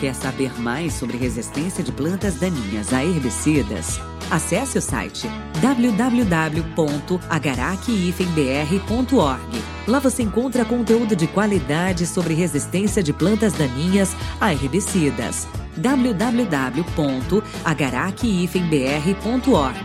Quer saber mais sobre resistência de plantas daninhas a herbicidas? Acesse o site www.agaracifembr.org. Lá você encontra conteúdo de qualidade sobre resistência de plantas daninhas a herbicidas. www.agaracifembr.org.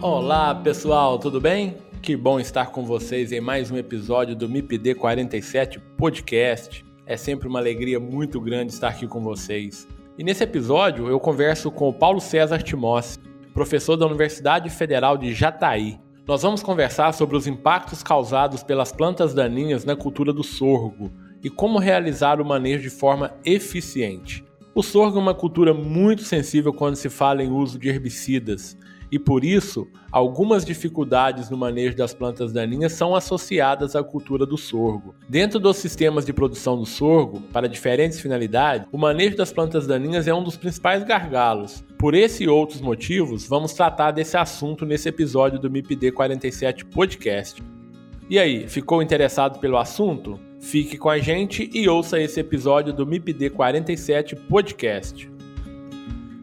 Olá pessoal, tudo bem? Que bom estar com vocês em mais um episódio do MIPD 47 Podcast. É sempre uma alegria muito grande estar aqui com vocês. E nesse episódio eu converso com o Paulo César Timóteo, professor da Universidade Federal de Jataí. Nós vamos conversar sobre os impactos causados pelas plantas daninhas na cultura do sorgo e como realizar o manejo de forma eficiente. O sorgo é uma cultura muito sensível quando se fala em uso de herbicidas e por isso algumas dificuldades no manejo das plantas daninhas são associadas à cultura do sorgo. Dentro dos sistemas de produção do sorgo, para diferentes finalidades, o manejo das plantas daninhas é um dos principais gargalos. Por esse e outros motivos, vamos tratar desse assunto nesse episódio do MIPD 47 Podcast. E aí, ficou interessado pelo assunto? Fique com a gente e ouça esse episódio do MIPD 47 Podcast.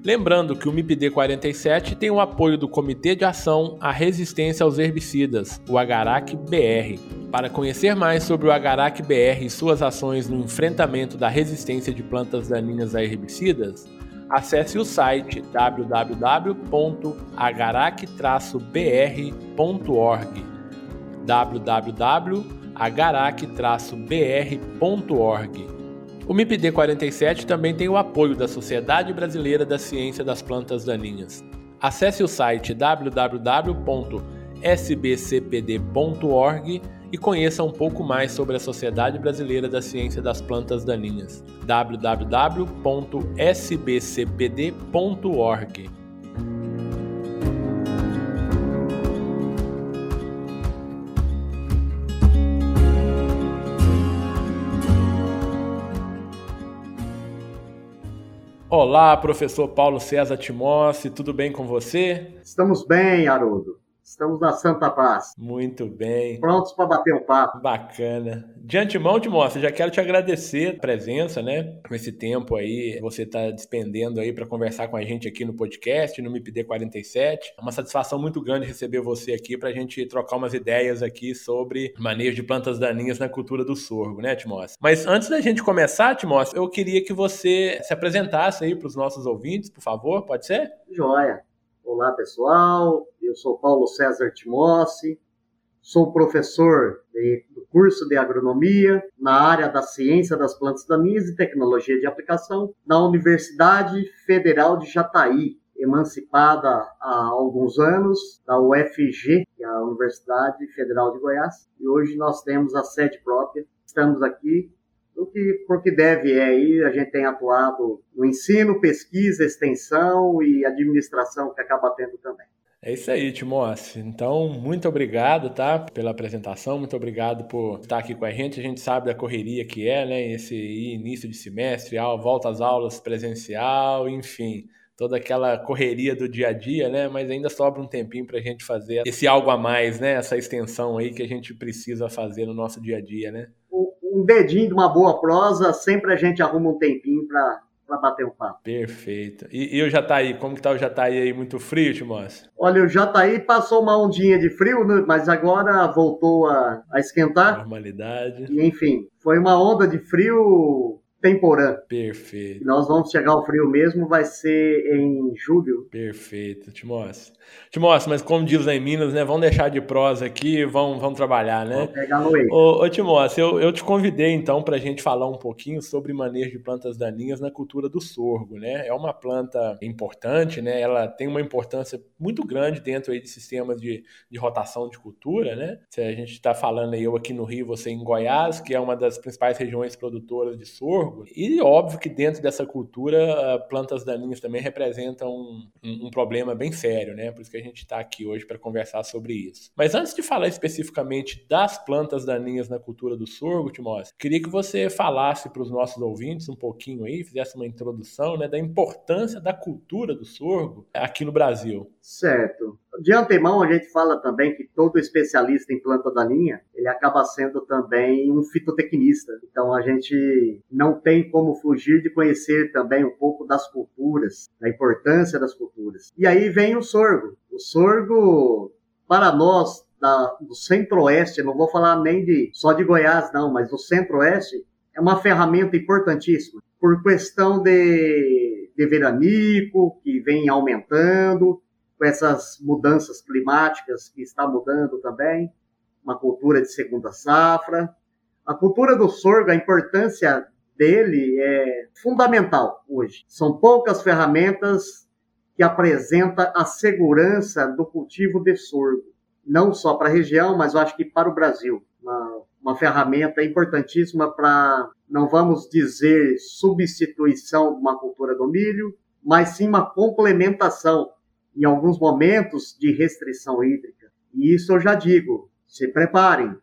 Lembrando que o MIPD 47 tem o apoio do Comitê de Ação à Resistência aos Herbicidas, o Agarac BR. Para conhecer mais sobre o Agarac BR e suas ações no enfrentamento da resistência de plantas daninhas a herbicidas, acesse o site www.agarac-br.org www.agarac-br.org o MIPD 47 também tem o apoio da Sociedade Brasileira da Ciência das Plantas Daninhas. Acesse o site www.sbcpd.org e conheça um pouco mais sobre a Sociedade Brasileira da Ciência das Plantas Daninhas. www.sbcpd.org Olá, professor Paulo César Timóteo, tudo bem com você? Estamos bem, Haroldo. Estamos na Santa Paz. Muito bem. Prontos para bater um papo. Bacana. De antemão, Timóteo, já quero te agradecer a presença, né? Com esse tempo aí, você está despendendo aí para conversar com a gente aqui no podcast, no MIPD 47. É uma satisfação muito grande receber você aqui para a gente trocar umas ideias aqui sobre manejo de plantas daninhas na cultura do sorgo, né, Timóteo? Mas antes da gente começar, Timóteo, eu queria que você se apresentasse aí para os nossos ouvintes, por favor, pode ser? Joia. Olá, pessoal. Eu sou Paulo César Timossi, sou professor de, do curso de agronomia na área da ciência das plantas daninhas e tecnologia de aplicação na Universidade Federal de Jataí, emancipada há alguns anos da UFG, que é a Universidade Federal de Goiás, e hoje nós temos a sede própria. Estamos aqui o que, porque deve é aí, a gente tem atuado no ensino, pesquisa, extensão e administração que acaba tendo também. É isso aí, Timóteo. Então, muito obrigado, tá, pela apresentação, muito obrigado por estar aqui com a gente. A gente sabe da correria que é, né, esse início de semestre, volta às aulas presencial, enfim, toda aquela correria do dia a dia, né, mas ainda sobra um tempinho para a gente fazer esse algo a mais, né, essa extensão aí que a gente precisa fazer no nosso dia a dia, né um dedinho de uma boa prosa, sempre a gente arruma um tempinho para para bater um papo. Perfeito. E, e o Jataí, como que tá o Jataí aí? Muito frio, Timóteo? Olha, o Jataí passou uma ondinha de frio, né? mas agora voltou a, a esquentar. Normalidade. E, enfim, foi uma onda de frio temporã. Perfeito. Nós vamos chegar ao frio mesmo, vai ser em julho. Perfeito, Timóteo. Timóteo, mas como diz lá em Minas, né? Vamos deixar de prosa aqui e vamos, vamos trabalhar, né? Vamos pegar no eixo. Ô, ô Timóteo, eu, eu te convidei então para a gente falar um pouquinho sobre manejo de plantas daninhas na cultura do sorgo, né? É uma planta importante, né? Ela tem uma importância muito grande dentro aí de sistemas de, de rotação de cultura, né? Se a gente está falando aí, eu aqui no Rio, você em Goiás, que é uma das principais regiões produtoras de sorgo, e óbvio que dentro dessa cultura, plantas daninhas também representam um, um, um problema bem sério, né? Por isso que a gente está aqui hoje para conversar sobre isso. Mas antes de falar especificamente das plantas daninhas na cultura do sorgo, Timóteo, queria que você falasse para os nossos ouvintes um pouquinho aí, fizesse uma introdução né, da importância da cultura do sorgo aqui no Brasil. Certo. De antemão, a gente fala também que todo especialista em planta daninha, ele acaba sendo também um fitotecnista. Então, a gente não tem como fugir de conhecer também um pouco das culturas, da importância das culturas. E aí vem o sorgo. O sorgo, para nós, da, do centro-oeste, não vou falar nem de só de Goiás, não, mas do centro-oeste, é uma ferramenta importantíssima. Por questão de, de veranico, que vem aumentando, com essas mudanças climáticas que está mudando também, uma cultura de segunda safra. A cultura do sorgo, a importância dele é fundamental hoje. São poucas ferramentas que apresentam a segurança do cultivo de sorgo, não só para a região, mas eu acho que para o Brasil. Uma, uma ferramenta importantíssima para, não vamos dizer substituição de uma cultura do milho, mas sim uma complementação em alguns momentos de restrição hídrica. E isso eu já digo, se preparem,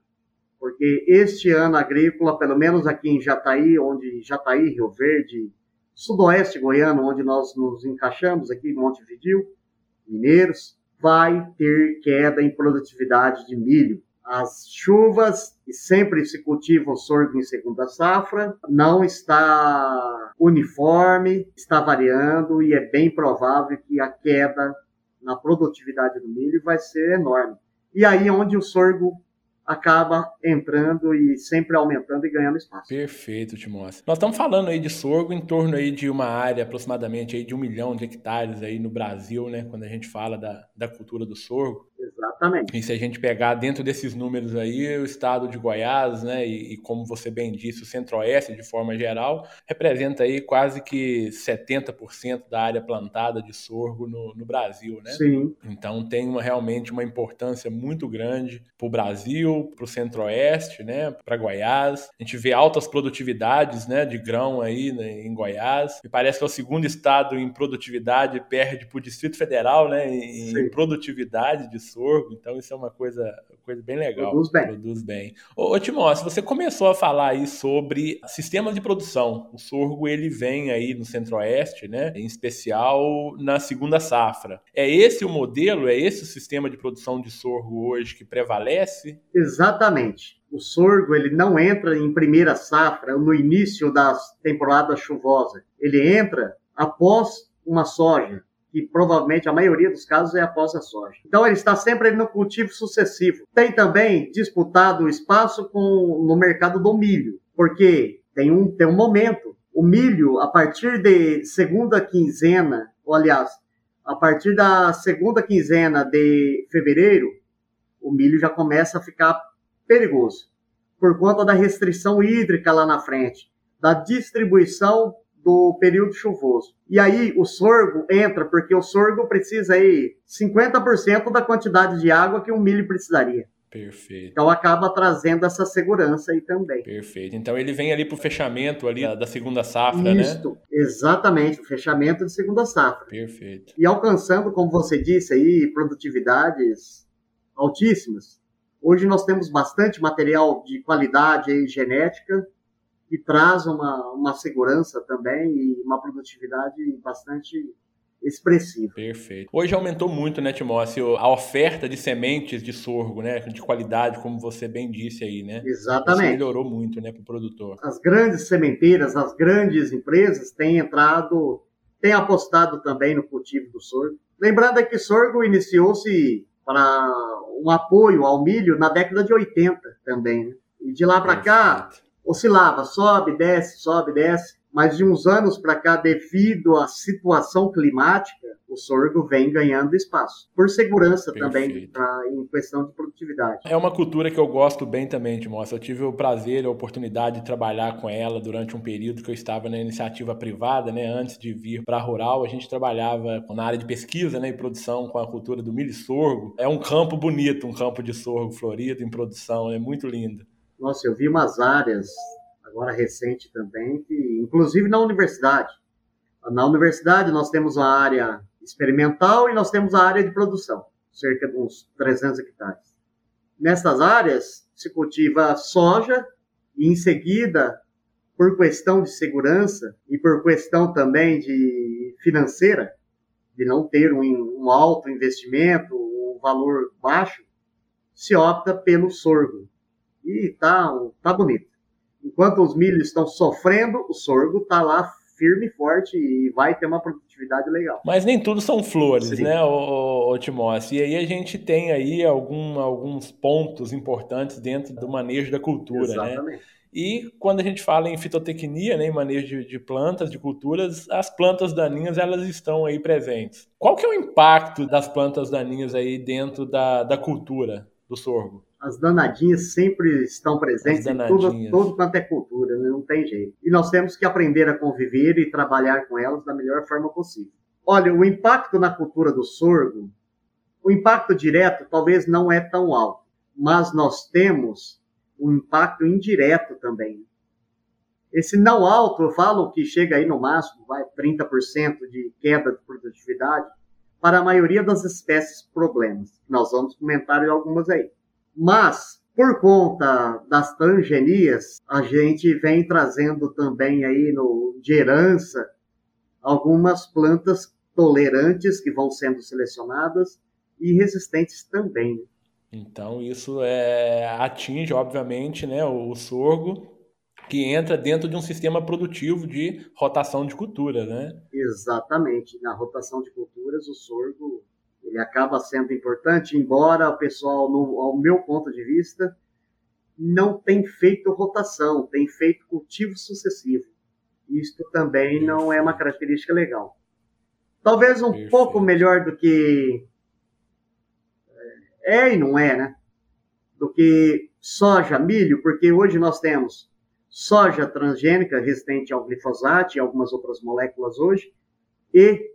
porque este ano agrícola, pelo menos aqui em Jataí, onde Jataí, Rio Verde, sudoeste goiano, onde nós nos encaixamos aqui Montevidil, Mineiros, vai ter queda em produtividade de milho. As chuvas, e sempre se cultiva o sorgo em segunda safra, não está uniforme, está variando e é bem provável que a queda na produtividade do milho vai ser enorme. E aí é onde o sorgo acaba entrando e sempre aumentando e ganhando espaço. Perfeito, Timóteo. Nós estamos falando aí de sorgo em torno aí de uma área aproximadamente aí de um milhão de hectares aí no Brasil, né? Quando a gente fala da, da cultura do sorgo. Exatamente. E se a gente pegar dentro desses números aí, o estado de Goiás, né, e, e, como você bem disse, o Centro-Oeste de forma geral, representa aí quase que 70% da área plantada de sorgo no, no Brasil, né? Sim. Então tem uma, realmente uma importância muito grande para o Brasil, para o Centro-Oeste, né, para Goiás. A gente vê altas produtividades, né, de grão aí né, em Goiás. Me parece que é o segundo estado em produtividade, perde para o Distrito Federal, né, em, em produtividade de sorgo, então isso é uma coisa, coisa bem legal. Produz bem. Produz bem. Ô, ô Timóteo, você começou a falar aí sobre sistemas de produção. O sorgo ele vem aí no Centro-Oeste, né? Em especial na segunda safra. É esse o modelo? É esse o sistema de produção de sorgo hoje que prevalece? Exatamente. O sorgo ele não entra em primeira safra no início da temporada chuvosa. Ele entra após uma soja que provavelmente a maioria dos casos é após a soja. Então ele está sempre no cultivo sucessivo. Tem também disputado espaço com, no mercado do milho, porque tem um, tem um momento. O milho, a partir de segunda quinzena, ou aliás, a partir da segunda quinzena de fevereiro, o milho já começa a ficar perigoso, por conta da restrição hídrica lá na frente, da distribuição do período chuvoso. E aí o sorgo entra, porque o sorgo precisa aí 50% da quantidade de água que o milho precisaria. Perfeito. Então acaba trazendo essa segurança aí também. Perfeito. Então ele vem ali para o fechamento ali da segunda safra, né? Isso, né? exatamente, o fechamento de segunda safra. Perfeito. E alcançando, como você disse aí, produtividades altíssimas. Hoje nós temos bastante material de qualidade aí, genética, e traz uma, uma segurança também e uma produtividade bastante expressiva. Perfeito. Hoje aumentou muito, né, Timóteo, a oferta de sementes de sorgo, né, de qualidade, como você bem disse aí, né? Exatamente. Isso melhorou muito, né, para o produtor. As grandes sementeiras, as grandes empresas têm entrado, têm apostado também no cultivo do sorgo. Lembrando que sorgo iniciou-se para um apoio ao milho na década de 80 também, né? E de lá para cá oscilava, sobe, desce, sobe, desce mas de uns anos para cá, devido à situação climática, o sorgo vem ganhando espaço. Por segurança Perfeito. também, pra, em questão de produtividade. É uma cultura que eu gosto bem também, Timóteo. Eu tive o prazer e a oportunidade de trabalhar com ela durante um período que eu estava na iniciativa privada, né? Antes de vir para a rural, a gente trabalhava na área de pesquisa né, e produção com a cultura do milho e sorgo. É um campo bonito, um campo de sorgo florido em produção, é muito lindo. Nossa, eu vi umas áreas agora recente também, que inclusive na universidade. Na universidade nós temos a área experimental e nós temos a área de produção, cerca de uns 300 hectares. Nessas áreas se cultiva soja e em seguida, por questão de segurança e por questão também de financeira, de não ter um, um alto investimento, um valor baixo, se opta pelo sorgo. E tá, tá bonito. Enquanto os milhos estão sofrendo, o sorgo está lá firme e forte e vai ter uma produtividade legal. Mas nem tudo são flores, Sim. né, o, o, Timóteo? E aí a gente tem aí algum, alguns pontos importantes dentro do manejo da cultura, né? Exatamente. né? E quando a gente fala em fitotecnia, né, em manejo de, de, plantas, de culturas, as plantas daninhas elas estão aí presentes. Qual que é o impacto das plantas daninhas aí dentro da, da cultura do sorgo? As danadinhas sempre estão presentes em tudo, todo quanto é cultura, né? não tem jeito. E nós temos que aprender a conviver e trabalhar com elas da melhor forma possível. Olha, o impacto na cultura do sorgo, o impacto direto talvez não é tão alto, mas nós temos um impacto indireto também. Esse não alto, eu falo que chega aí no máximo, vai 30% de queda de produtividade para a maioria das espécies problemas. Nós vamos comentar algumas aí. Mas, por conta das transgenias, a gente vem trazendo também aí no, de herança algumas plantas tolerantes que vão sendo selecionadas e resistentes também. Então isso é, atinge, obviamente, né, o, o sorgo que entra dentro de um sistema produtivo de rotação de cultura, né? Exatamente. Na rotação de culturas, o sorgo ele acaba sendo importante, embora o pessoal, no, ao meu ponto de vista, não tem feito rotação, tem feito cultivo sucessivo. Isto também não é uma característica legal. Talvez um Perfeito. pouco melhor do que é, é e não é, né? Do que soja, milho, porque hoje nós temos soja transgênica resistente ao glifosato e algumas outras moléculas hoje, e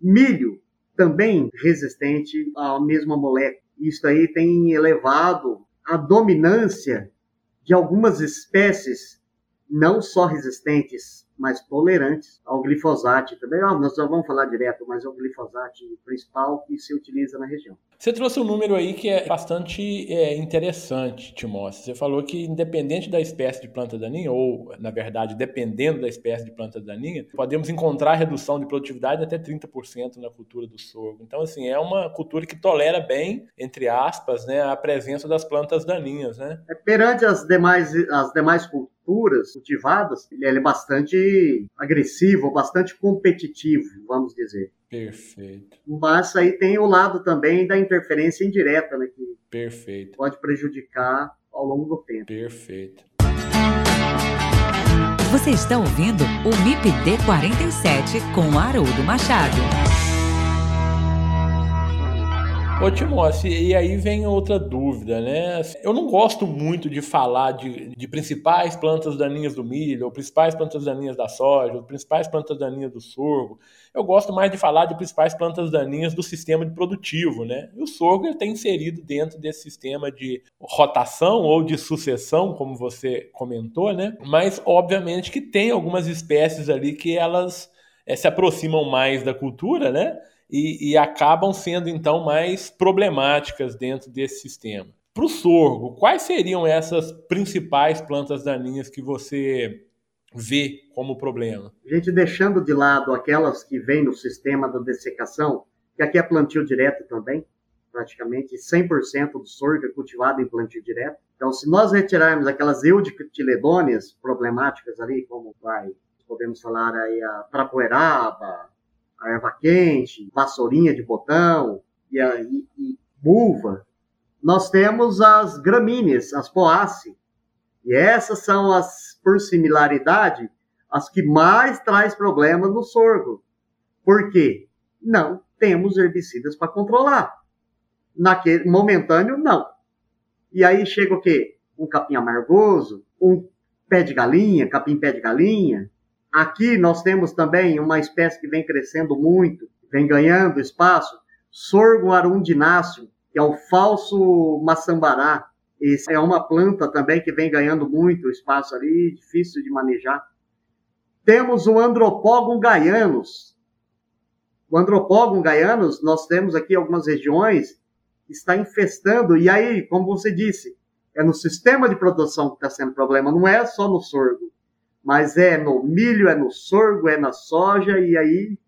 milho também resistente à mesma molécula. Isso aí tem elevado a dominância de algumas espécies não só resistentes, mas tolerantes ao glifosato também. Ah, nós já vamos falar direto, mas é o glifosato principal que se utiliza na região. Você trouxe um número aí que é bastante é, interessante, Timóteo. Você falou que independente da espécie de planta daninha, ou na verdade, dependendo da espécie de planta daninha, podemos encontrar redução de produtividade até 30% na cultura do sorgo. Então, assim, é uma cultura que tolera bem, entre aspas, né, a presença das plantas daninhas, né? É, perante as demais, as demais culturas, culturas cultivadas, ele é bastante agressivo, bastante competitivo, vamos dizer. Perfeito. Mas aí tem o lado também da interferência indireta, né? Que Perfeito. pode prejudicar ao longo do tempo. Perfeito. Você está ouvindo o MIPD 47 com Haroldo Machado. Ô Timóteo, e aí vem outra dúvida, né? Eu não gosto muito de falar de, de principais plantas daninhas do milho, ou principais plantas daninhas da soja, ou principais plantas daninhas do sorgo. Eu gosto mais de falar de principais plantas daninhas do sistema produtivo, né? E o sorgo está inserido dentro desse sistema de rotação ou de sucessão, como você comentou, né? Mas, obviamente, que tem algumas espécies ali que elas é, se aproximam mais da cultura, né? E, e acabam sendo então mais problemáticas dentro desse sistema. Para o sorgo, quais seriam essas principais plantas daninhas que você vê como problema? Gente deixando de lado aquelas que vêm no sistema da dessecação, que aqui é plantio direto também, praticamente 100% do sorgo é cultivado em plantio direto. Então, se nós retirarmos aquelas eudicotiledôneas problemáticas ali, como vai, podemos falar aí a trapoeraba, a erva quente, vassourinha de botão e, a, e, e buva, nós temos as gramíneas, as poace. E essas são as, por similaridade, as que mais traz problemas no sorgo. Por quê? Não temos herbicidas para controlar. Naquele momentâneo, não. E aí chega o quê? Um capim amargoso, um pé de galinha, capim pé de galinha. Aqui nós temos também uma espécie que vem crescendo muito, vem ganhando espaço, sorgo arundináceo, que é o falso maçambará. Essa é uma planta também que vem ganhando muito espaço ali, difícil de manejar. Temos o Andropogum gaianus. O Andropogum gaianus, nós temos aqui algumas regiões está infestando, e aí, como você disse, é no sistema de produção que está sendo problema, não é só no sorgo, mas é no milho, é no sorgo, é na soja, e aí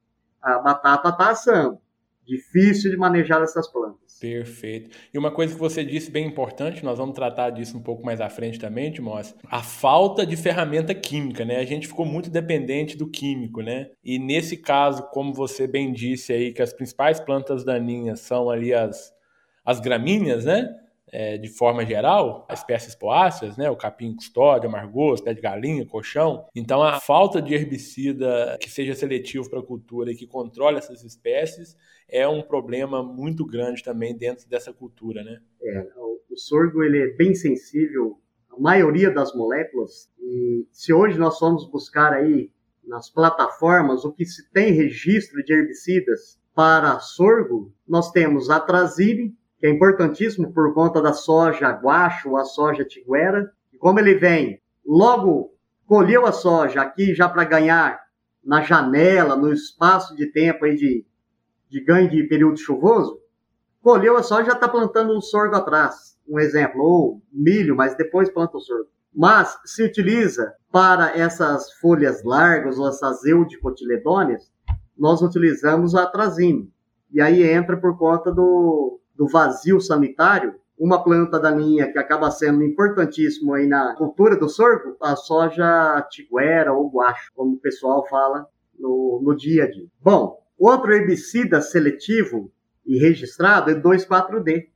a batata está assando. Difícil de manejar essas plantas. Perfeito. E uma coisa que você disse bem importante, nós vamos tratar disso um pouco mais à frente também, Timóteo, a falta de ferramenta química, né? A gente ficou muito dependente do químico, né? E nesse caso, como você bem disse aí, que as principais plantas daninhas são ali as, as gramíneas, né? É, de forma geral, as espécies poáceas, né, o capim custódio, amargoso, pé de galinha, colchão. Então, a falta de herbicida que seja seletivo para a cultura e que controle essas espécies é um problema muito grande também dentro dessa cultura, né? É, o sorgo ele é bem sensível à maioria das moléculas e se hoje nós formos buscar aí nas plataformas o que se tem registro de herbicidas para sorgo, nós temos atrazine, que é importantíssimo por conta da soja guacho, a soja tiguera. E como ele vem, logo colheu a soja aqui já para ganhar na janela, no espaço de tempo aí de, de ganho de período chuvoso, colheu a soja já está plantando um sorgo atrás. Um exemplo, ou milho, mas depois planta o sorgo. Mas se utiliza para essas folhas largas ou essas eudicotiledôneas, nós utilizamos a atrazine. E aí entra por conta do, do vazio sanitário, uma planta daninha que acaba sendo importantíssimo aí na cultura do sorgo, a soja tiguera ou guacho, como o pessoal fala no, no dia a dia. Bom, outro herbicida seletivo e registrado é 2,4-D,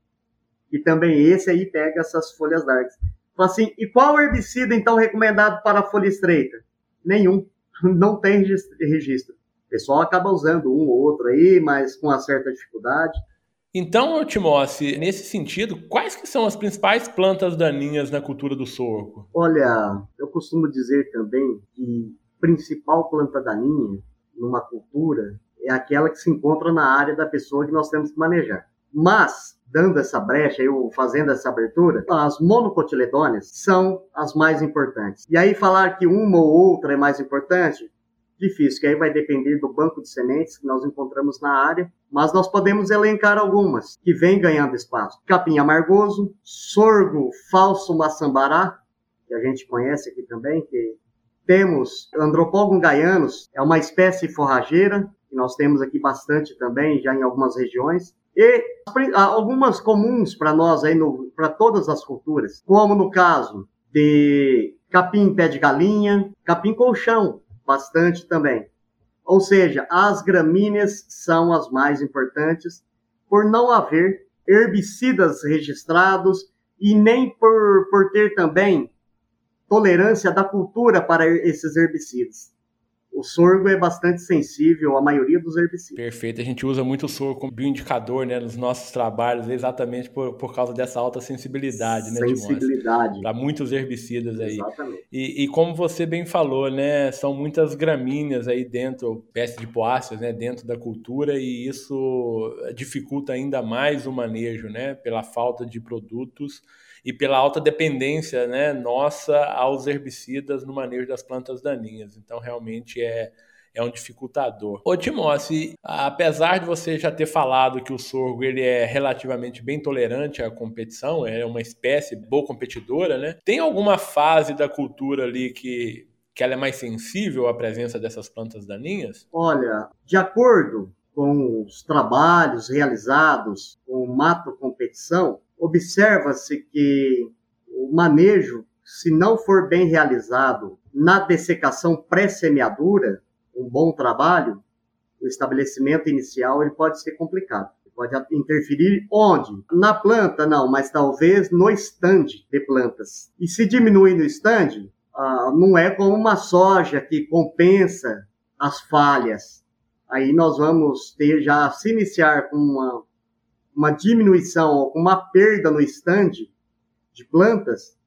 e também esse aí pega essas folhas largas. Assim, e qual herbicida então recomendado para folha estreita? Nenhum, não tem registro. O pessoal acaba usando um ou outro aí, mas com uma certa dificuldade. Então, Timóteo, nesse sentido, quais que são as principais plantas daninhas na cultura do sorgo? Olha, eu costumo dizer também que principal planta daninha numa cultura é aquela que se encontra na área da pessoa que nós temos que manejar. Mas, dando essa brecha, eu fazendo essa abertura, as monocotiledôneas são as mais importantes. E aí falar que uma ou outra é mais importante, difícil, que aí vai depender do banco de sementes que nós encontramos na área, mas nós podemos elencar algumas que vêm ganhando espaço. Capim amargoso, sorgo falso maçambará, que a gente conhece aqui também, que temos Andropogum gaianos, é uma espécie forrageira, que nós temos aqui bastante também, já em algumas regiões. E algumas comuns para nós aí, para todas as culturas, como no caso de capim pé de galinha, capim colchão, bastante também. Ou seja, as gramíneas são as mais importantes por não haver herbicidas registrados e nem por, por ter também tolerância da cultura para esses herbicidas o sorgo é bastante sensível à maioria dos herbicidas. Perfeito. A gente usa muito o sorgo como bioindicador né, nos nossos trabalhos, exatamente por, por causa dessa alta sensibilidade, né, Sensibilidade. Para muitos herbicidas aí. Exatamente. E, e, como você bem falou, né, são muitas gramíneas aí dentro, espécies de poáceas, né, dentro da cultura, e isso dificulta ainda mais o manejo, né, pela falta de produtos e pela alta dependência né, nossa aos herbicidas no manejo das plantas daninhas. Então, realmente é, é um dificultador. Ô Timóteo, apesar de você já ter falado que o sorgo ele é relativamente bem tolerante à competição, é uma espécie boa competidora, né? Tem alguma fase da cultura ali que que ela é mais sensível à presença dessas plantas daninhas? Olha, de acordo com os trabalhos realizados com mato competição, observa-se que o manejo, se não for bem realizado na dessecação pré-semeadura, um bom trabalho, o estabelecimento inicial ele pode ser complicado. Pode interferir onde? Na planta, não, mas talvez no estande de plantas. E se diminui no estande, ah, não é como uma soja que compensa as falhas. Aí nós vamos ter já se iniciar com uma, uma diminuição uma perda no estande de plantas,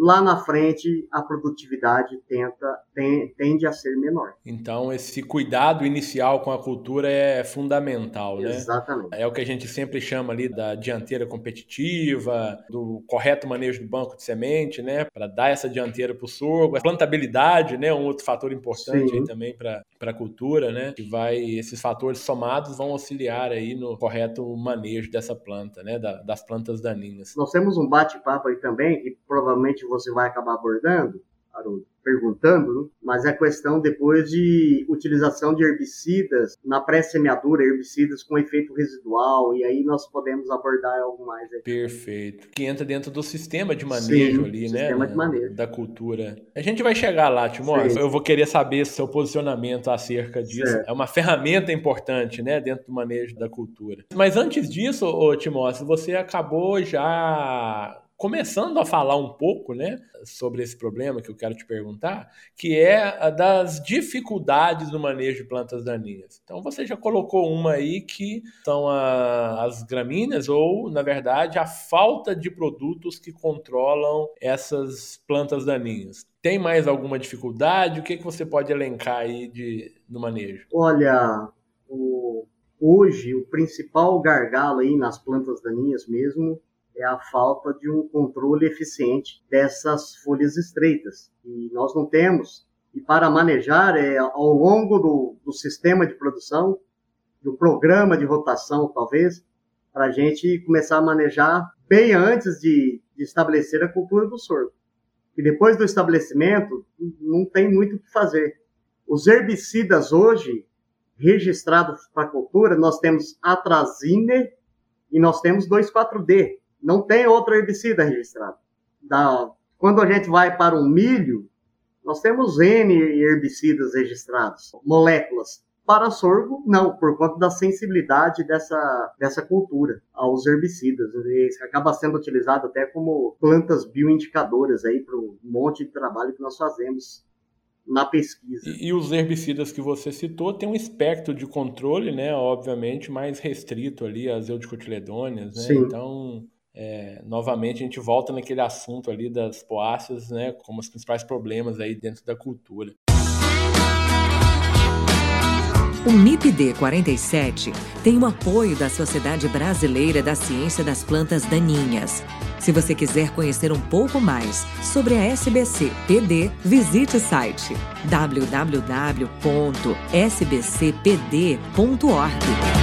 lá na frente a produtividade tenta, tem, tende a ser menor. Então, esse cuidado inicial com a cultura é fundamental, né? Exatamente. É o que a gente sempre chama ali da dianteira competitiva, do correto manejo do banco de semente, né? Para dar essa dianteira para o sorgo. A plantabilidade, né? Um outro fator importante aí também para a cultura, né? Que vai, esses fatores somados vão auxiliar aí no correto manejo dessa planta, né? Da, das plantas daninhas. Nós temos um bate-papo aí também, que provavelmente você vai acabar abordando, Haroldo, perguntando, né? mas é questão depois de utilização de herbicidas na pré-semeadura, herbicidas com efeito residual, e aí nós podemos abordar algo mais. Aí. Perfeito. Que entra dentro do sistema de manejo Sim, ali, sistema né? Sistema de manejo. Da cultura. A gente vai chegar lá, Timóteo. Eu vou querer saber seu posicionamento acerca disso. Certo. É uma ferramenta importante, né, dentro do manejo da cultura. Mas antes disso, ô, Timóteo, você acabou já começando a falar um pouco né, sobre esse problema que eu quero te perguntar, que é das dificuldades no manejo de plantas daninhas. Então você já colocou uma aí que são a, as gramíneas, ou, na verdade, a falta de produtos que controlam essas plantas daninhas. Tem mais alguma dificuldade? O que, que você pode elencar aí de, no manejo? Olha, o, hoje o principal gargalo aí nas plantas daninhas mesmo é a falta de um controle eficiente dessas folhas estreitas. E nós não temos. E para manejar, é, ao longo do, do sistema de produção, do programa de rotação, talvez, para a gente começar a manejar bem antes de, de estabelecer a cultura do sorgo. E depois do estabelecimento, não tem muito o que fazer. Os herbicidas hoje, registrados para a cultura, nós temos atrazine e nós temos 2,4-D, não tem outro herbicida registrado. Da, quando a gente vai para o milho, nós temos N herbicidas registrados, moléculas. Para sorgo, não, por conta da sensibilidade dessa, dessa cultura aos herbicidas. Ele acaba sendo utilizado até como plantas bioindicadoras aí para um monte de trabalho que nós fazemos na pesquisa. E, e, os herbicidas que você citou têm um espectro de controle, né, obviamente, mais restrito ali às eudicotiledôneas, né? Sim. Então, é, novamente a gente volta naquele assunto ali das poáceas, né, como os principais problemas aí dentro da cultura. O MIPD 47 tem o apoio da Sociedade Brasileira da Ciência das Plantas Daninhas. Se você quiser conhecer um pouco mais sobre a SBC PD, visite o site www.sbcpd.org.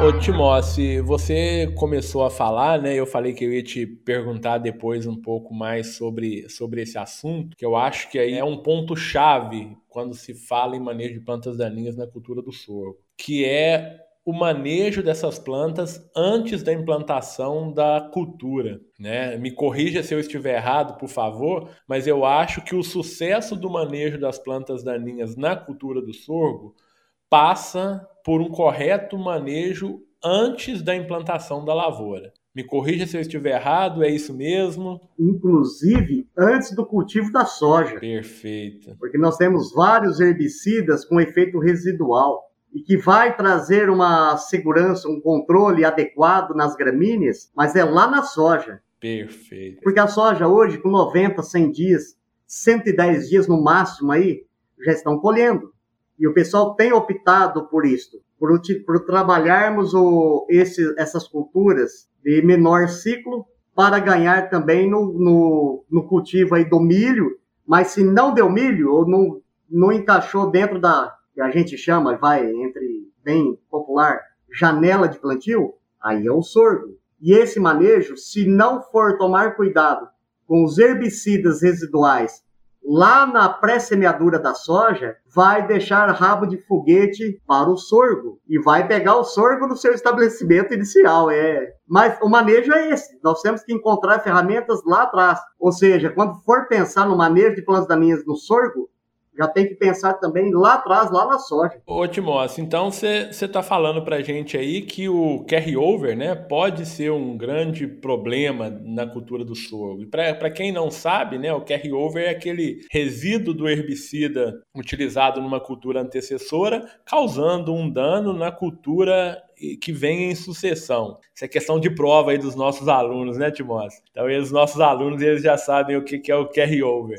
Ô Timóteo, você começou a falar, né? Eu falei que eu ia te perguntar depois um pouco mais sobre, sobre esse assunto, que eu acho que aí é um ponto chave quando se fala em manejo de plantas daninhas na cultura do sorgo, que é o manejo dessas plantas antes da implantação da cultura. Né? Me corrija se eu estiver errado, por favor, mas eu acho que o sucesso do manejo das plantas daninhas na cultura do sorgo passa por um correto manejo antes da implantação da lavoura. Me corrija se eu estiver errado, é isso mesmo? Inclusive antes do cultivo da soja. Perfeito. Porque nós temos vários herbicidas com efeito residual e que vai trazer uma segurança, um controle adequado nas gramíneas, mas é lá na soja. Perfeito. Porque a soja hoje, com 90, 100 dias, 110 dias no máximo aí, já estão colhendo. E o pessoal tem optado por isso, por, por trabalharmos o, esse, essas culturas de menor ciclo para ganhar também no, no, no, cultivo aí do milho, mas se não deu milho ou não, não encaixou dentro da que a gente chama, vai entre bem popular, janela de plantio, aí é o sorgo. E esse manejo, se não for tomar cuidado com os herbicidas residuais lá na pré-semeadura da soja, vai deixar rabo de foguete para o sorgo e vai pegar o sorgo no seu estabelecimento inicial. É, mas o manejo é esse. Nós temos que encontrar ferramentas lá atrás. Ou seja, quando for pensar no manejo de plantas daninhas no sorgo, já tem que pensar também lá atrás, lá na soja. Ô, Timóteo, então você está falando para gente aí que o carry-over né, pode ser um grande problema na cultura do sorgo. E para quem não sabe, né, o carry-over é aquele resíduo do herbicida utilizado numa cultura antecessora, causando um dano na cultura que vem em sucessão. Isso é questão de prova aí dos nossos alunos, né, Timóteo? Então, os nossos alunos eles já sabem o que é o carry-over.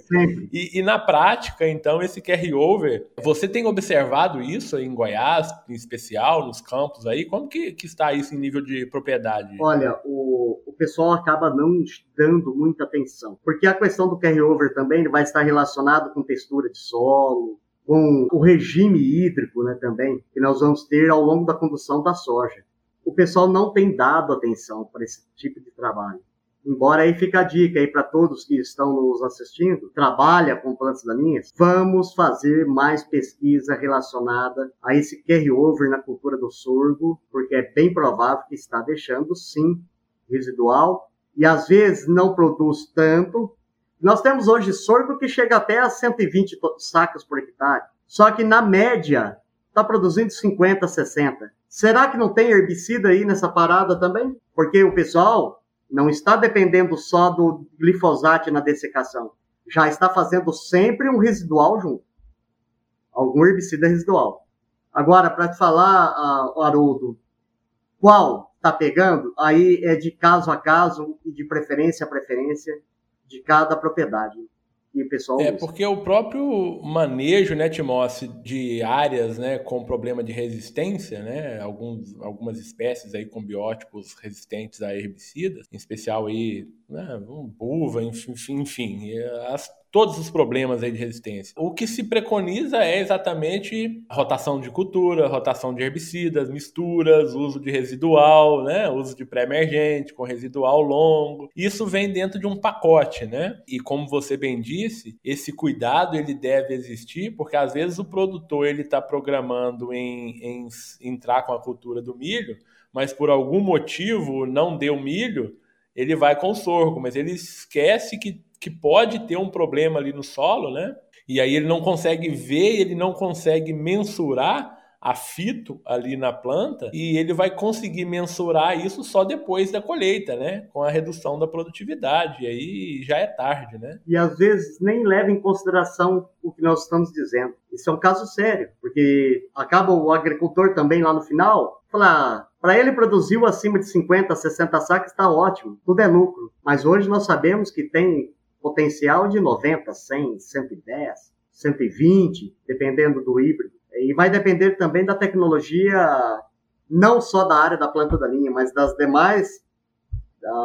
E, e, na prática, então, esse carry-over, você tem observado isso em Goiás, em especial, nos campos aí? Como que, que está isso em nível de propriedade? Olha, o, o pessoal acaba não dando muita atenção, porque a questão do carry-over também vai estar relacionado com textura de solo, com o regime hídrico né, também, que nós vamos ter ao longo da condução da soja. O pessoal não tem dado atenção para esse tipo de trabalho. Embora aí fica a dica aí para todos que estão nos assistindo, trabalha com plantas daninhas, vamos fazer mais pesquisa relacionada a esse carry-over na cultura do sorgo, porque é bem provável que está deixando sim residual e às vezes não produz tanto nós temos hoje sorgo que chega até a 120 sacos por hectare. Só que na média está produzindo 50, 60. Será que não tem herbicida aí nessa parada também? Porque o pessoal não está dependendo só do glifosato na dessecação. Já está fazendo sempre um residual junto. Algum herbicida residual. Agora, para te falar, Haroldo, qual está pegando, aí é de caso a caso e de preferência a preferência de cada propriedade. E o pessoal é usa. porque o próprio manejo, né, Timóteo, de áreas, né, com problema de resistência, né, alguns, algumas espécies aí com biótipos resistentes a herbicidas, em especial aí, né, buva, enfim, enfim, as todos os problemas aí de resistência. O que se preconiza é exatamente rotação de cultura, rotação de herbicidas, misturas, uso de residual, né? uso de pré-emergente com residual longo. Isso vem dentro de um pacote, né? E como você bem disse, esse cuidado ele deve existir, porque às vezes o produtor ele está programando em, em entrar com a cultura do milho, mas por algum motivo não deu milho, ele vai com sorgo, mas ele esquece que que pode ter um problema ali no solo, né? E aí ele não consegue ver, ele não consegue mensurar a fito ali na planta e ele vai conseguir mensurar isso só depois da colheita, né? Com a redução da produtividade. E aí já é tarde, né? E às vezes nem leva em consideração o que nós estamos dizendo. Isso é um caso sério, porque acaba o agricultor também lá no final falar. Para ele produziu acima de 50, 60 sacos, está ótimo, tudo é lucro. Mas hoje nós sabemos que tem potencial de 90, 100, 110, 120, dependendo do híbrido. E vai depender também da tecnologia, não só da área da planta da linha, mas das demais,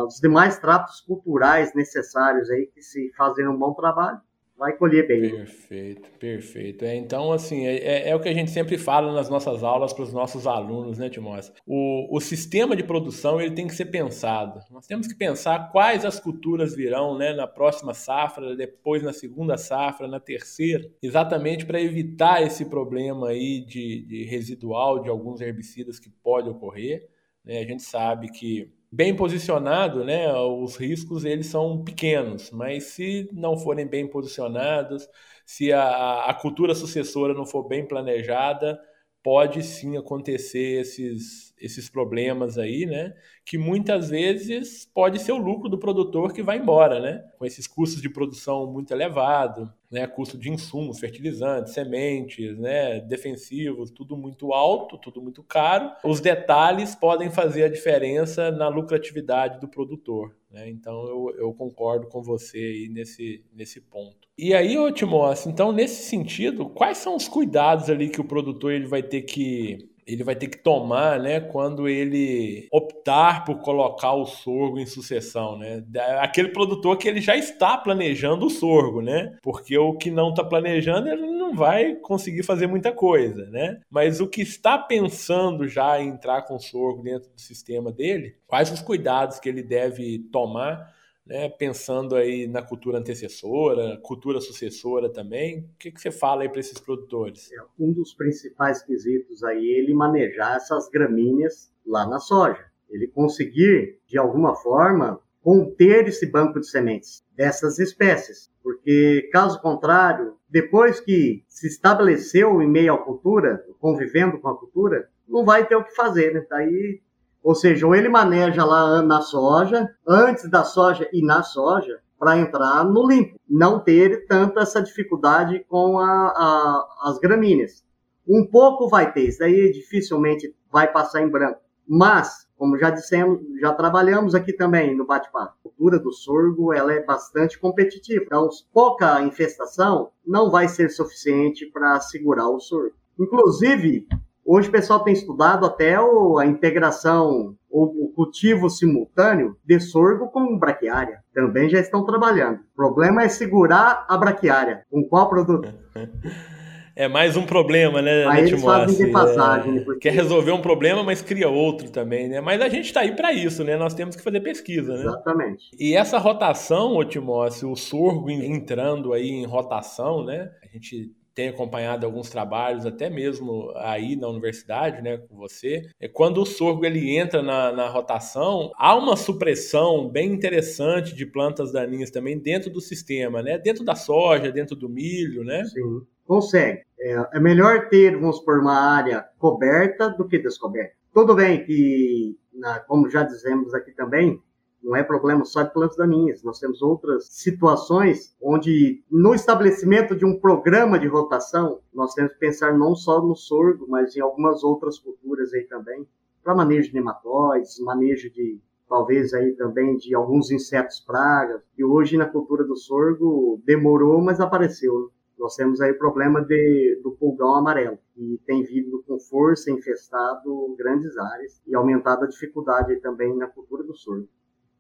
dos demais tratos culturais necessários aí que se fazem um bom trabalho vai colher bem. Perfeito, perfeito. É, então, assim, é, é, é, o que a gente sempre fala nas nossas aulas para os nossos alunos, né, Timóteo? O, o sistema de produção ele tem que ser pensado. Nós temos que pensar quais as culturas virão né, na próxima safra, depois na segunda safra, na terceira, exatamente para evitar esse problema aí de, de residual de alguns herbicidas que pode ocorrer. Né? A gente sabe que bem posicionado, né, os riscos eles são pequenos, mas se não forem bem posicionados, se a, a cultura sucessora não for bem planejada, pode sim acontecer esses, esses problemas aí, né? Que muitas vezes pode ser o lucro do produtor que vai embora, né? Com esses custos de produção muito elevados, né? Custo de insumos, fertilizantes, sementes, né? Defensivos, tudo muito alto, tudo muito caro. Os detalhes podem fazer a diferença na lucratividade do produtor. Né? Então eu, eu concordo com você aí nesse, nesse ponto. E aí, ô Timóteo, então nesse sentido, quais são os cuidados ali que o produtor ele vai ter que ele vai ter que tomar, né, quando ele optar por colocar o sorgo em sucessão, né? Aquele produtor que ele já está planejando o sorgo, né? Porque o que não está planejando, ele não vai conseguir fazer muita coisa, né? Mas o que está pensando já em entrar com sorgo dentro do sistema dele, quais os cuidados que ele deve tomar né, pensando aí na cultura antecessora, cultura sucessora também. O que, que você fala aí para esses produtores? É, um dos principais quesitos aí é ele manejar essas gramíneas lá na soja. Ele conseguir, de alguma forma, conter esse banco de sementes dessas espécies. Porque, caso contrário, depois que se estabeleceu em meio à cultura, convivendo com a cultura, não vai ter o que fazer, né? Daí, ou seja, ou ele maneja lá na soja, antes da soja e na soja, para entrar no limpo, não ter tanta essa dificuldade com a, a, as gramíneas. Um pouco vai ter, isso daí dificilmente vai passar em branco. Mas, como já dissemos, já trabalhamos aqui também no bate-papo, a cultura do sorgo ela é bastante competitiva. Então, pouca infestação não vai ser suficiente para segurar o sorgo. Inclusive, hoje o pessoal tem estudado até o, a integração ou o cultivo simultâneo de sorgo com braquiária. Também já estão trabalhando. O problema é segurar a braquiária. Com qual produto? é mais um problema, né, Aí eles fazem de passagem. É, porque... Quer resolver um problema, mas cria outro também, né? Mas a gente está aí para isso, né? Nós temos que fazer pesquisa, né? Exatamente. E essa rotação, ô Timóteo, o sorgo entrando aí em rotação, né? A gente tem acompanhado alguns trabalhos, até mesmo aí na universidade, né, com você, é quando o sorgo ele entra na, na rotação, há uma supressão bem interessante de plantas daninhas também dentro do sistema, né, dentro da soja, dentro do milho, né? Sim consegue. É, é melhor ter, vamos supor, uma área coberta do que descoberta. Tudo bem que, na, como já dizemos aqui também, não é problema só de plantas daninhas. Nós temos outras situações onde, no estabelecimento de um programa de rotação, nós temos que pensar não só no sorgo, mas em algumas outras culturas aí também, para manejo de nematóides, manejo de talvez aí também de alguns insetos pragas, e hoje na cultura do sorgo demorou, mas apareceu. Nós temos aí o problema de, do pulgão amarelo, que tem vindo com força, infestado grandes áreas e aumentado a dificuldade também na cultura do sorgo.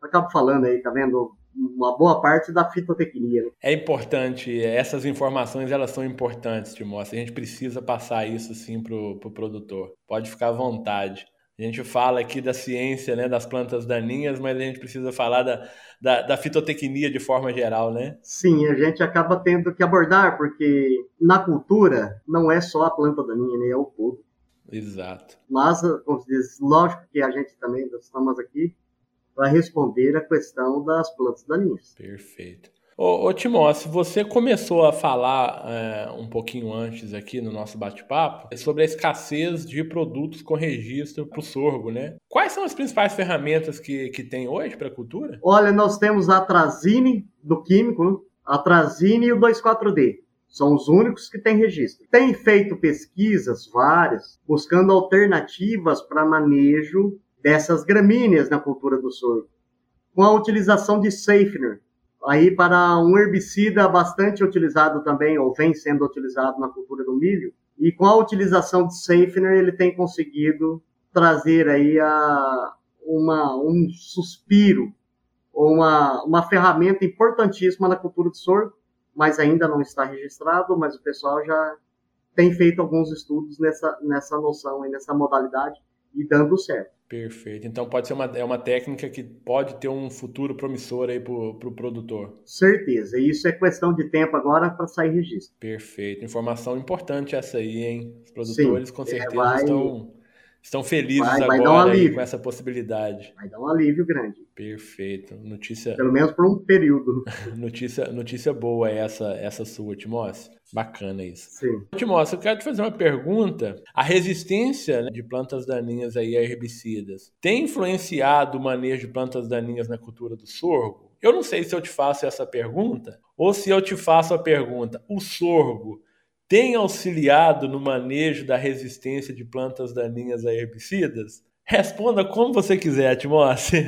Acabo falando aí, tá vendo? Uma boa parte da fitotecnia. Né? É importante, essas informações elas são importantes, Timóteo. A gente precisa passar isso sim para o pro produtor. Pode ficar à vontade. A gente fala aqui da ciência né, das plantas daninhas, mas a gente precisa falar da, da, da, fitotecnia de forma geral, né? Sim, a gente acaba tendo que abordar, porque na cultura não é só a planta daninha, né? É o todo. Exato. Mas, como se diz, lógico que a gente também estamos aqui para responder a questão das plantas daninhas. Perfeito. Ô, ô Timóteo, você começou a falar é, um pouquinho antes aqui no nosso bate-papo sobre a escassez de produtos com registro para o sorgo, né? Quais são as principais ferramentas que, que tem hoje para a cultura? Olha, nós temos a Trazine do químico, né? a Trazine e o 24D. São os únicos que têm registro. Tem feito pesquisas várias, buscando alternativas para manejo dessas gramíneas na cultura do sorgo, com a utilização de safener, aí para um herbicida bastante utilizado também, ou vem sendo utilizado na cultura do milho, e com a utilização de Safener ele tem conseguido trazer aí a, uma, um suspiro, uma, uma ferramenta importantíssima na cultura de sorgo, mas ainda não está registrado, mas o pessoal já tem feito alguns estudos nessa, nessa noção e nessa modalidade e dando certo. Perfeito. Então pode ser uma, é uma técnica que pode ter um futuro promissor aí para o pro produtor. Certeza. E isso é questão de tempo agora para sair registro. Perfeito. Informação importante essa aí, hein? Os produtores Sim, com certeza é, vai... estão estão felizes vai, vai agora um com essa possibilidade. Vai dar um alívio grande. Perfeito. Notícia. Pelo menos por um período. notícia, notícia boa essa, essa sua, Timóteo. Bacana isso. Sim. Timóteo, eu quero te fazer uma pergunta. A resistência né, de plantas daninhas aí a herbicidas tem influenciado o manejo de plantas daninhas na cultura do sorgo? Eu não sei se eu te faço essa pergunta ou se eu te faço a pergunta: o sorgo tem auxiliado no manejo da resistência de plantas daninhas a herbicidas? Responda como você quiser, Timóteo.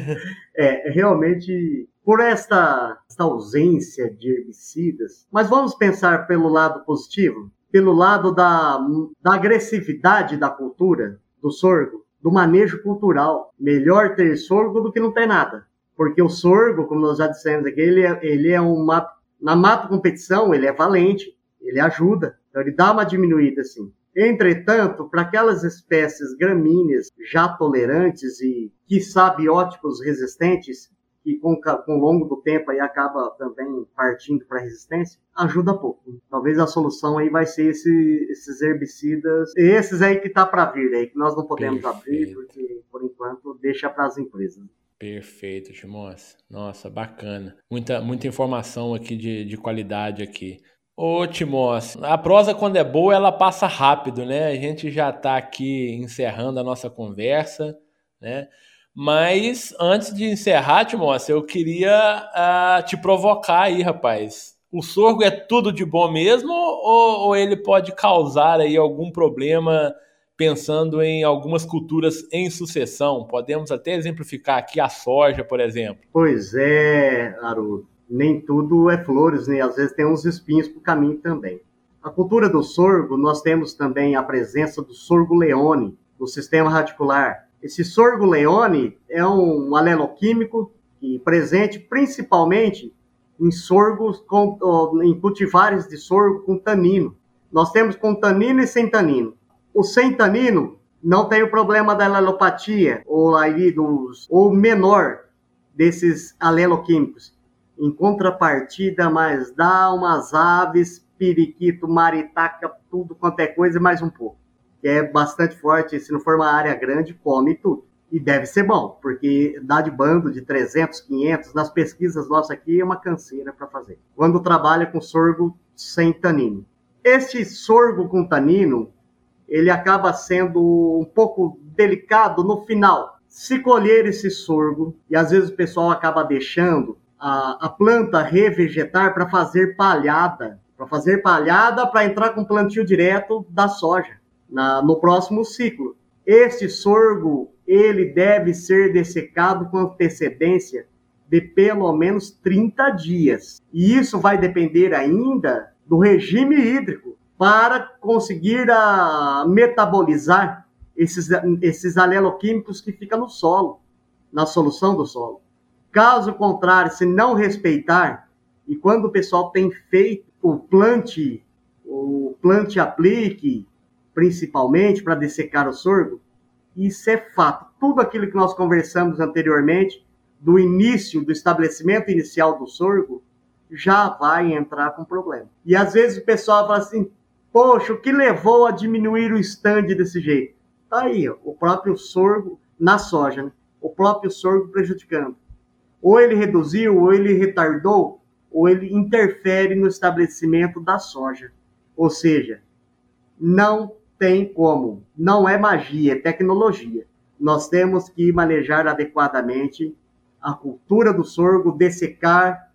É, realmente, por esta, esta ausência de herbicidas, mas vamos pensar pelo lado positivo, pelo lado da, da agressividade da cultura, do sorgo, do manejo cultural. Melhor ter sorgo do que não ter nada. Porque o sorgo, como nós já dissemos aqui, ele é, ele é um mato, na mato competição, ele é valente, ele ajuda. Então ele dá uma diminuída assim. Entretanto, para aquelas espécies gramíneas já tolerantes e, quiçá, biótipos resistentes, que com, com o longo do tempo aí acaba também partindo para resistência, ajuda pouco. Talvez a solução aí vai ser esse, esses herbicidas, esses aí que tá para vir aí, que nós não podemos Perfeito. abrir, porque por enquanto deixa para as empresas. Perfeito, Timóteo. Nossa, bacana. Muita, muita informação aqui de, de qualidade aqui. Ô, Timóteo, a prosa quando é boa, ela passa rápido, né? A gente já está aqui encerrando a nossa conversa, né? Mas antes de encerrar, Timóteo, eu queria uh, te provocar aí, rapaz. O sorgo é tudo de bom mesmo ou, ou ele pode causar aí algum problema pensando em algumas culturas em sucessão? Podemos até exemplificar aqui a soja, por exemplo. Pois é, Haroldo. Nem tudo é flores, né? Às vezes tem uns espinhos para o caminho também. A cultura do sorgo, nós temos também a presença do sorgo leone, no sistema radicular, esse sorgo leone é um aleloquímico presente principalmente em sorgos com, em cultivares de sorgo com tanino. Nós temos com tanino e sem tanino. O sem tanino não tem o problema da alelopatia ou aí dos ou menor desses aleloquímicos. Em contrapartida, mas dá umas aves, periquito, maritaca, tudo quanto é coisa e mais um pouco que é bastante forte, se não for uma área grande, come tudo. E deve ser bom, porque dá de bando de 300, 500, nas pesquisas nossas aqui é uma canseira para fazer. Quando trabalha com sorgo sem tanino. Este sorgo com tanino, ele acaba sendo um pouco delicado no final. Se colher esse sorgo, e às vezes o pessoal acaba deixando a, a planta revegetar para fazer palhada, para fazer palhada para entrar com plantio direto da soja na, no próximo ciclo. Este sorgo ele deve ser dessecado com antecedência de pelo menos 30 dias. E isso vai depender ainda do regime hídrico para conseguir a, metabolizar esses, esses aleloquímicos que ficam no solo, na solução do solo. Caso contrário, se não respeitar, e quando o pessoal tem feito o plante, o plante aplique, principalmente para dessecar o sorgo, isso é fato. Tudo aquilo que nós conversamos anteriormente, do início, do estabelecimento inicial do sorgo, já vai entrar com problema. E às vezes o pessoal fala assim: poxa, o que levou a diminuir o stand desse jeito? Tá aí, ó, o próprio sorgo na soja, né? o próprio sorgo prejudicando. Ou ele reduziu, ou ele retardou, ou ele interfere no estabelecimento da soja. Ou seja, não tem como. Não é magia, é tecnologia. Nós temos que manejar adequadamente a cultura do sorgo, dessecar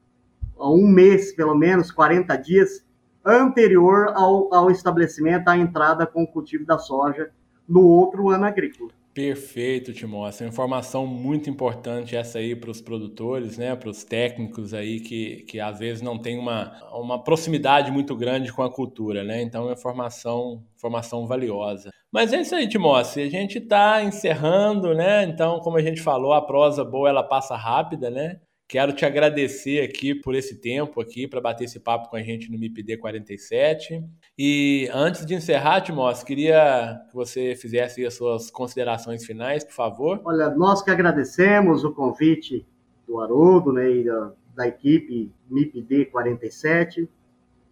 um mês, pelo menos 40 dias, anterior ao, ao estabelecimento, à entrada com o cultivo da soja no outro ano agrícola. Perfeito, Timóteo. Informação muito importante essa aí para os produtores, né, para os técnicos aí que, que às vezes não tem uma, uma proximidade muito grande com a cultura, né? Então é informação, informação valiosa. Mas é isso aí, Timóteo. A gente está encerrando, né? Então, como a gente falou, a prosa boa ela passa rápida, né? Quero te agradecer aqui por esse tempo aqui para bater esse papo com a gente no MIPD 47. E antes de encerrar, Timóteo, queria que você fizesse as suas considerações finais, por favor. Olha, nós que agradecemos o convite do Haroldo né, e da, da equipe MIPD 47.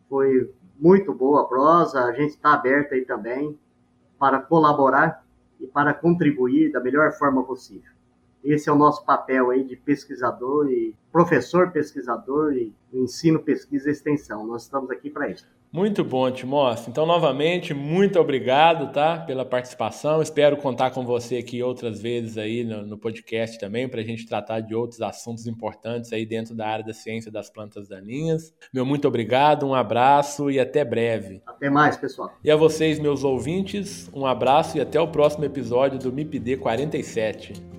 Foi muito boa a prosa, a gente está aberto aí também para colaborar e para contribuir da melhor forma possível. Esse é o nosso papel aí de pesquisador e professor pesquisador e ensino, pesquisa e extensão. Nós estamos aqui para isso. Muito bom, Timóteo. Então, novamente, muito obrigado, tá, pela participação. Espero contar com você aqui outras vezes aí no, no podcast também, para a gente tratar de outros assuntos importantes aí dentro da área da ciência das plantas daninhas. Meu muito obrigado, um abraço e até breve. Até mais, pessoal. E a vocês, meus ouvintes, um abraço e até o próximo episódio do MIPD 47.